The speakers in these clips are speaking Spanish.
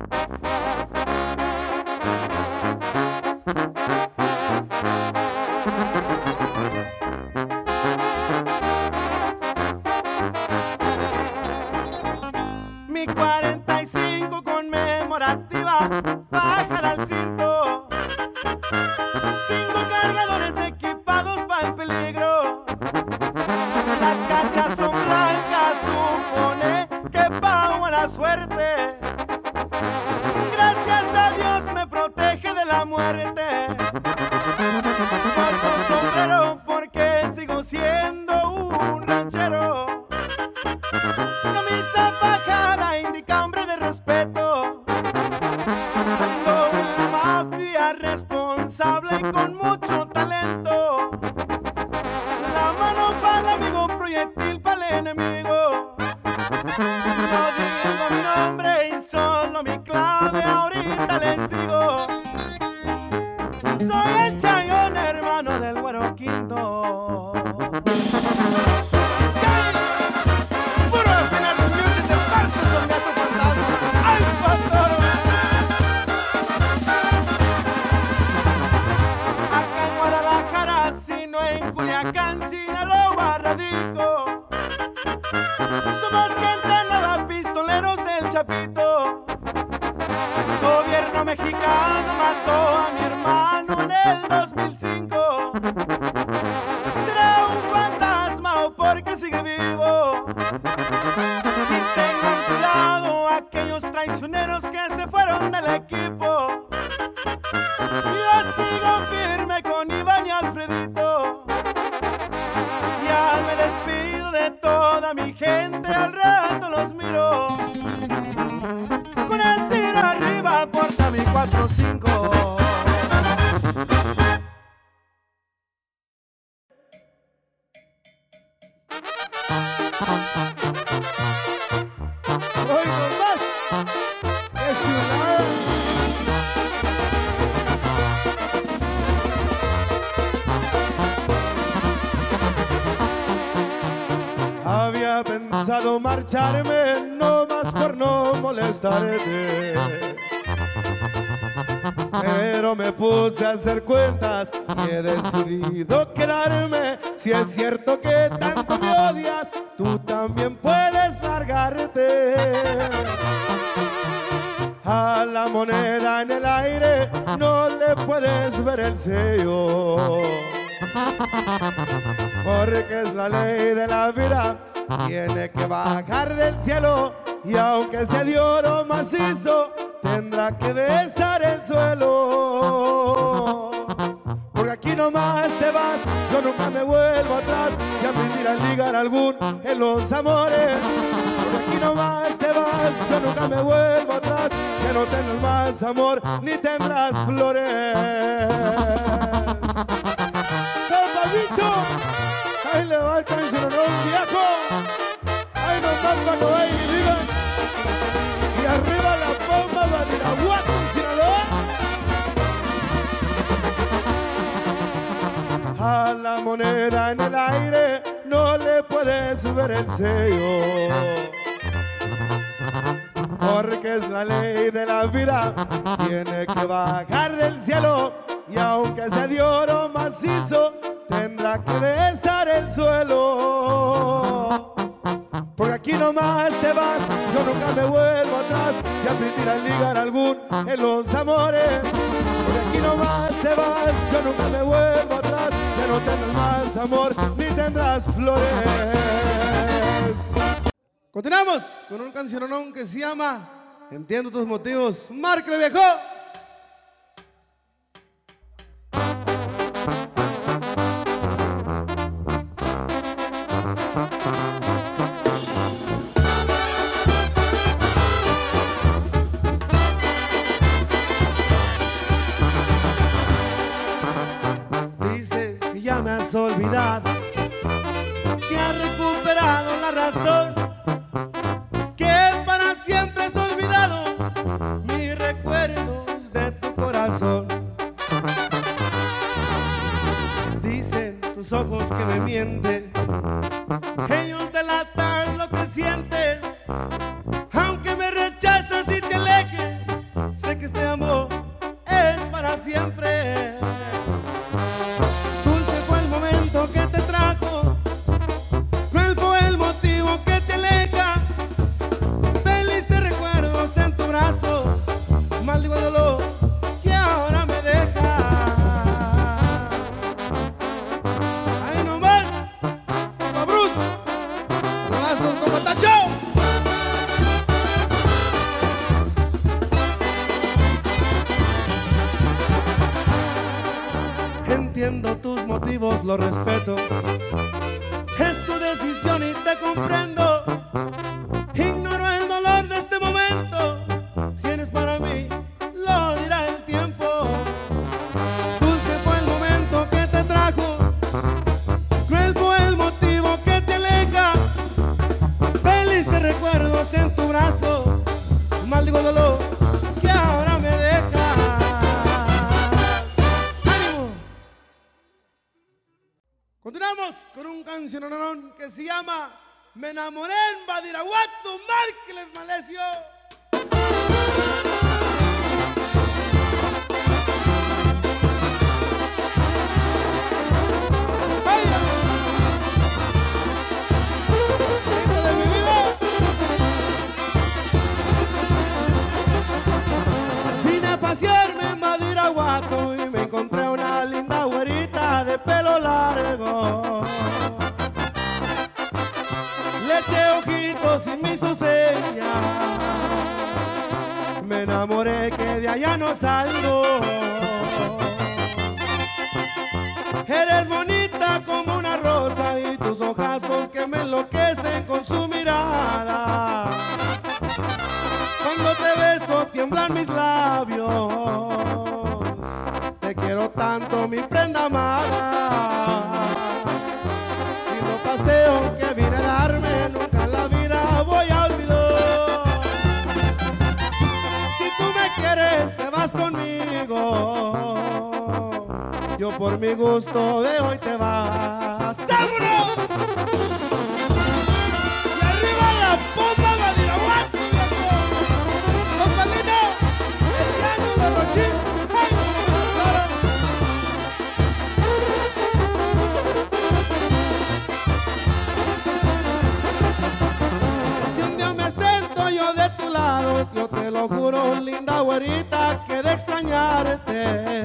Mi 45 conmemorativa, bájala al cinto. Cinco cargadores Camisa fajada indica hombre de respeto. Ando en la mafia responsable y con mucho talento. La mano para el amigo, proyectil para el enemigo. No digo mi nombre y solo mi clave, ahorita les digo. Soy el Somos gente nueva, pistoleros del Chapito. 145. pensado marcharme, no más por no molestarte. Pero me puse a hacer cuentas y he decidido quedarme. Si es cierto que tanto me odias, tú también puedes largarte. A la moneda en el aire no le puedes ver el sello. Porque es la ley de la vida, tiene que bajar del cielo. Y aunque sea de oro macizo, tendrá que besar el suelo. Porque aquí nomás te vas, yo nunca me vuelvo atrás. Ya aprendí a ligar algún en los amores. Porque aquí nomás te vas, yo nunca me vuelvo atrás. Que no tendrás más amor, ni tendrás flores. Ahí le va el cancionón viejo. Moneda en el aire no le puedes ver el sello. Porque es la ley de la vida, tiene que bajar del cielo. Y aunque sea de oro macizo, tendrá que besar el suelo. Porque aquí nomás te vas, yo nunca me vuelvo atrás. Y aprendí a ligar algún en los amores. Porque aquí nomás te vas, yo nunca me vuelvo atrás. No tendrás amor, ni tendrás flores. Continuamos con un cancionón que se llama Entiendo tus motivos. Márquele viejo. Suavidad que ha recuperado la razón, que para siempre has olvidado mis recuerdos de tu corazón. Dicen tus ojos que me mienten, ellos delatan lo que sientes, lo respeto. Es tu decisión y te comprendo. Ignoro Continuamos con un canción que se llama Me enamoré en Badiraguato, Márqueles Malesio. Enamoré que de allá no salgo. Eres bonita como una rosa y tus ojazos que me enloquecen con su mirada. Cuando te beso tiemblan mis labios. Te quiero tanto, mi prenda amada. Por mi gusto de hoy te vas. ¡Vámonos! Y arriba la pompa Badiraguato, viejo. Don Palino, el llano de de tu lado, yo te lo juro, linda güerita, que de extrañarte.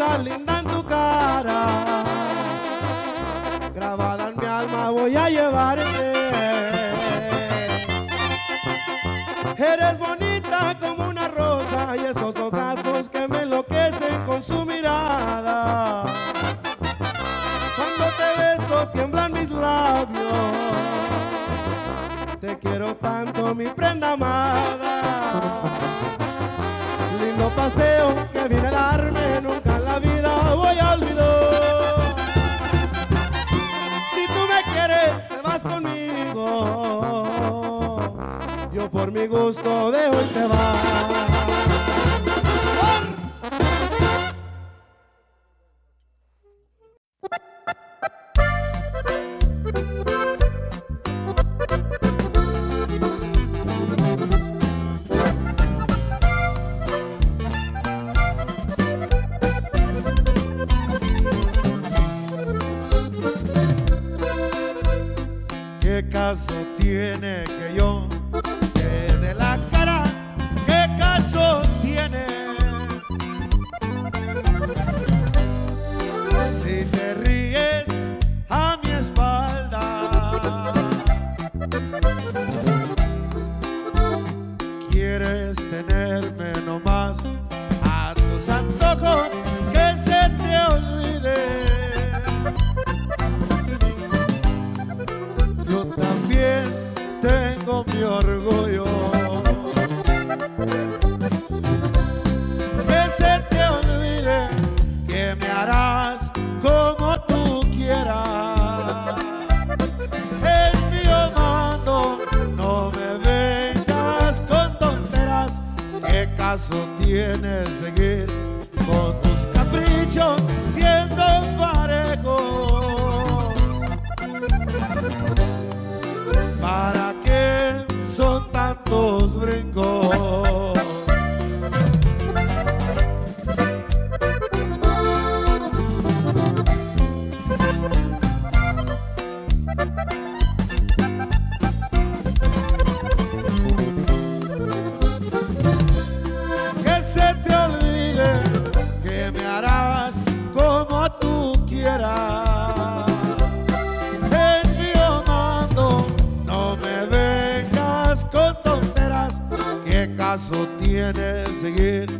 Linda en tu cara, grabada en mi alma voy a llevarte. Eres bonita como una rosa y esos ojazos que me enloquecen con su mirada. Cuando te beso tiemblan mis labios. Te quiero tanto, mi prenda amada. Lindo paseo que vine a darme, en la mi gusto de hoy te vas. Tenerme nomás caso En mi mando, no me vengas con tonteras. ¿Qué caso tiene seguir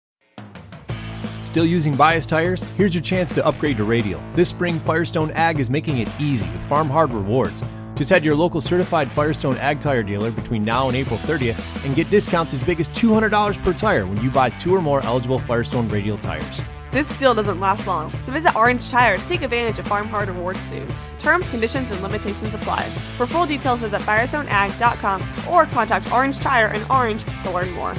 Still using bias tires? Here's your chance to upgrade to Radial. This spring, Firestone Ag is making it easy with Farm Hard rewards. Just head to your local certified Firestone Ag tire dealer between now and April 30th and get discounts as big as $200 per tire when you buy two or more eligible Firestone Radial tires. This deal doesn't last long, so visit Orange Tire to take advantage of Farm Hard rewards soon. Terms, conditions, and limitations apply. For full details, visit FirestoneAg.com or contact Orange Tire in Orange to learn more.